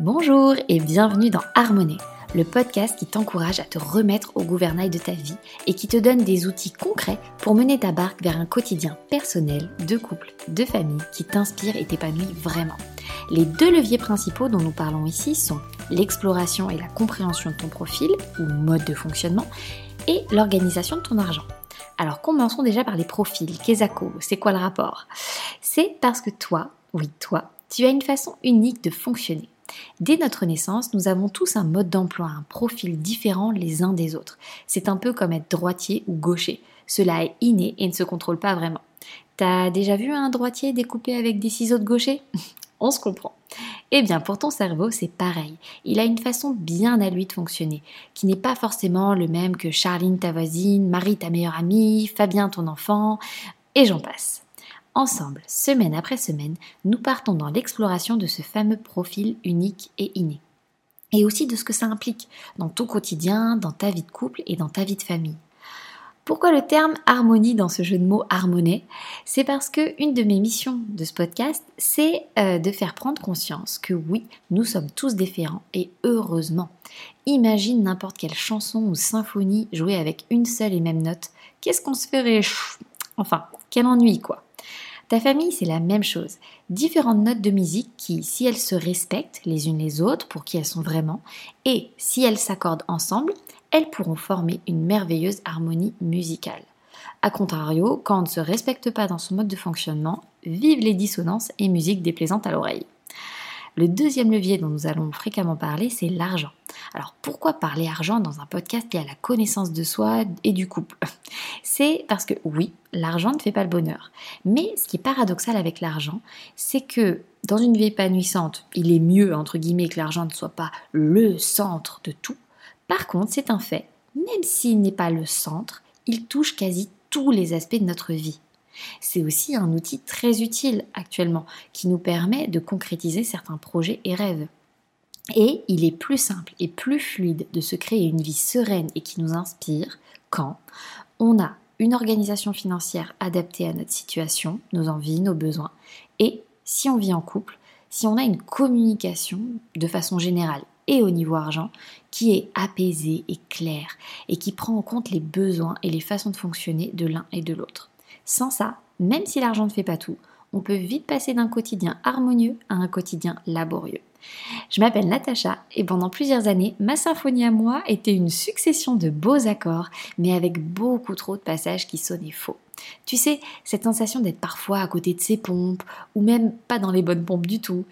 Bonjour et bienvenue dans Harmonie, le podcast qui t'encourage à te remettre au gouvernail de ta vie et qui te donne des outils concrets pour mener ta barque vers un quotidien personnel, de couple, de famille qui t'inspire et t'épanouit vraiment. Les deux leviers principaux dont nous parlons ici sont l'exploration et la compréhension de ton profil ou mode de fonctionnement et l'organisation de ton argent. Alors commençons déjà par les profils. Kezako, c'est quoi le rapport? C'est parce que toi, oui toi, tu as une façon unique de fonctionner. Dès notre naissance, nous avons tous un mode d'emploi, un profil différent les uns des autres. C'est un peu comme être droitier ou gaucher. Cela est inné et ne se contrôle pas vraiment. T'as déjà vu un droitier découpé avec des ciseaux de gaucher? On se comprend. Eh bien, pour ton cerveau, c'est pareil. Il a une façon bien à lui de fonctionner, qui n'est pas forcément le même que Charline ta voisine, Marie ta meilleure amie, Fabien ton enfant, et j'en passe. Ensemble, semaine après semaine, nous partons dans l'exploration de ce fameux profil unique et inné. Et aussi de ce que ça implique dans ton quotidien, dans ta vie de couple et dans ta vie de famille. Pourquoi le terme harmonie dans ce jeu de mots harmonie C'est parce que une de mes missions de ce podcast, c'est euh, de faire prendre conscience que oui, nous sommes tous différents et heureusement. Imagine n'importe quelle chanson ou symphonie jouée avec une seule et même note. Qu'est-ce qu'on se ferait? Enfin, quel ennui quoi. Ta famille, c'est la même chose. Différentes notes de musique qui, si elles se respectent les unes les autres pour qui elles sont vraiment, et si elles s'accordent ensemble, elles pourront former une merveilleuse harmonie musicale. A contrario, quand on ne se respecte pas dans son mode de fonctionnement, vive les dissonances et musique déplaisante à l'oreille. Le deuxième levier dont nous allons fréquemment parler, c'est l'argent. Alors pourquoi parler argent dans un podcast qui a la connaissance de soi et du couple? C'est parce que oui, l'argent ne fait pas le bonheur. Mais ce qui est paradoxal avec l'argent, c'est que dans une vie épanouissante, il est mieux, entre guillemets, que l'argent ne soit pas le centre de tout. Par contre, c'est un fait, même s'il n'est pas le centre, il touche quasi tous les aspects de notre vie. C'est aussi un outil très utile actuellement qui nous permet de concrétiser certains projets et rêves. Et il est plus simple et plus fluide de se créer une vie sereine et qui nous inspire quand on a une organisation financière adaptée à notre situation, nos envies, nos besoins, et si on vit en couple, si on a une communication de façon générale et au niveau argent qui est apaisée et claire et qui prend en compte les besoins et les façons de fonctionner de l'un et de l'autre. Sans ça, même si l'argent ne fait pas tout, on peut vite passer d'un quotidien harmonieux à un quotidien laborieux. Je m'appelle Natacha et pendant plusieurs années, ma symphonie à moi était une succession de beaux accords, mais avec beaucoup trop de passages qui sonnaient faux. Tu sais, cette sensation d'être parfois à côté de ses pompes, ou même pas dans les bonnes pompes du tout.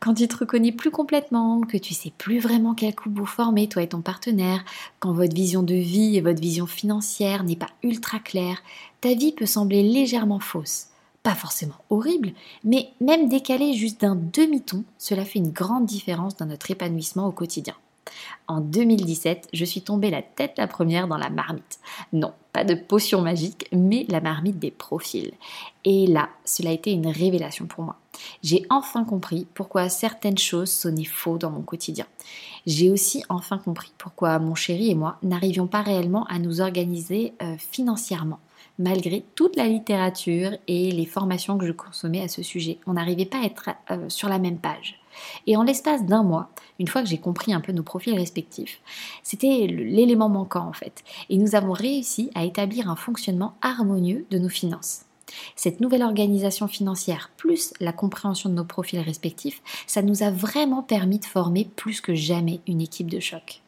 Quand tu te reconnais plus complètement, que tu sais plus vraiment quel coup vous formez, toi et ton partenaire, quand votre vision de vie et votre vision financière n'est pas ultra claire, ta vie peut sembler légèrement fausse. Pas forcément horrible, mais même décalée juste d'un demi-ton, cela fait une grande différence dans notre épanouissement au quotidien. En 2017, je suis tombée la tête la première dans la marmite. Non, pas de potion magique, mais la marmite des profils. Et là, cela a été une révélation pour moi. J'ai enfin compris pourquoi certaines choses sonnaient faux dans mon quotidien. J'ai aussi enfin compris pourquoi mon chéri et moi n'arrivions pas réellement à nous organiser euh, financièrement malgré toute la littérature et les formations que je consommais à ce sujet. On n'arrivait pas à être euh, sur la même page. Et en l'espace d'un mois, une fois que j'ai compris un peu nos profils respectifs, c'était l'élément manquant en fait. Et nous avons réussi à établir un fonctionnement harmonieux de nos finances. Cette nouvelle organisation financière, plus la compréhension de nos profils respectifs, ça nous a vraiment permis de former plus que jamais une équipe de choc.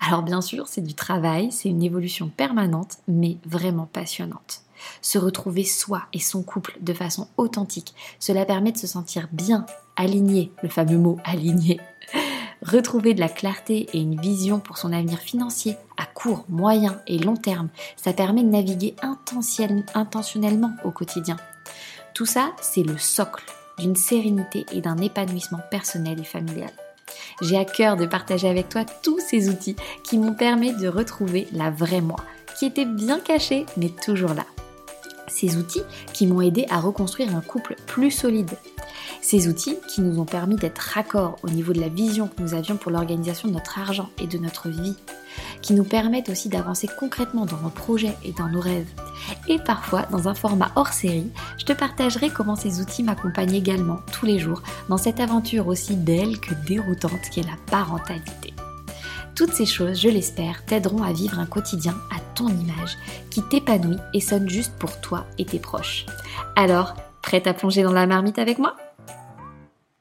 Alors bien sûr, c'est du travail, c'est une évolution permanente, mais vraiment passionnante. Se retrouver soi et son couple de façon authentique, cela permet de se sentir bien, aligné, le fameux mot aligné. Retrouver de la clarté et une vision pour son avenir financier à court, moyen et long terme, ça permet de naviguer intentionnellement au quotidien. Tout ça, c'est le socle d'une sérénité et d'un épanouissement personnel et familial. J'ai à cœur de partager avec toi tous ces outils qui m'ont permis de retrouver la vraie moi, qui était bien cachée mais toujours là. Ces outils qui m'ont aidé à reconstruire un couple plus solide. Ces outils qui nous ont permis d'être raccords au niveau de la vision que nous avions pour l'organisation de notre argent et de notre vie. Qui nous permettent aussi d'avancer concrètement dans nos projets et dans nos rêves. Et parfois, dans un format hors série, je te partagerai comment ces outils m'accompagnent également tous les jours dans cette aventure aussi belle que déroutante qu'est la parentalité. Toutes ces choses, je l'espère, t'aideront à vivre un quotidien à ton image, qui t'épanouit et sonne juste pour toi et tes proches. Alors, prête à plonger dans la marmite avec moi?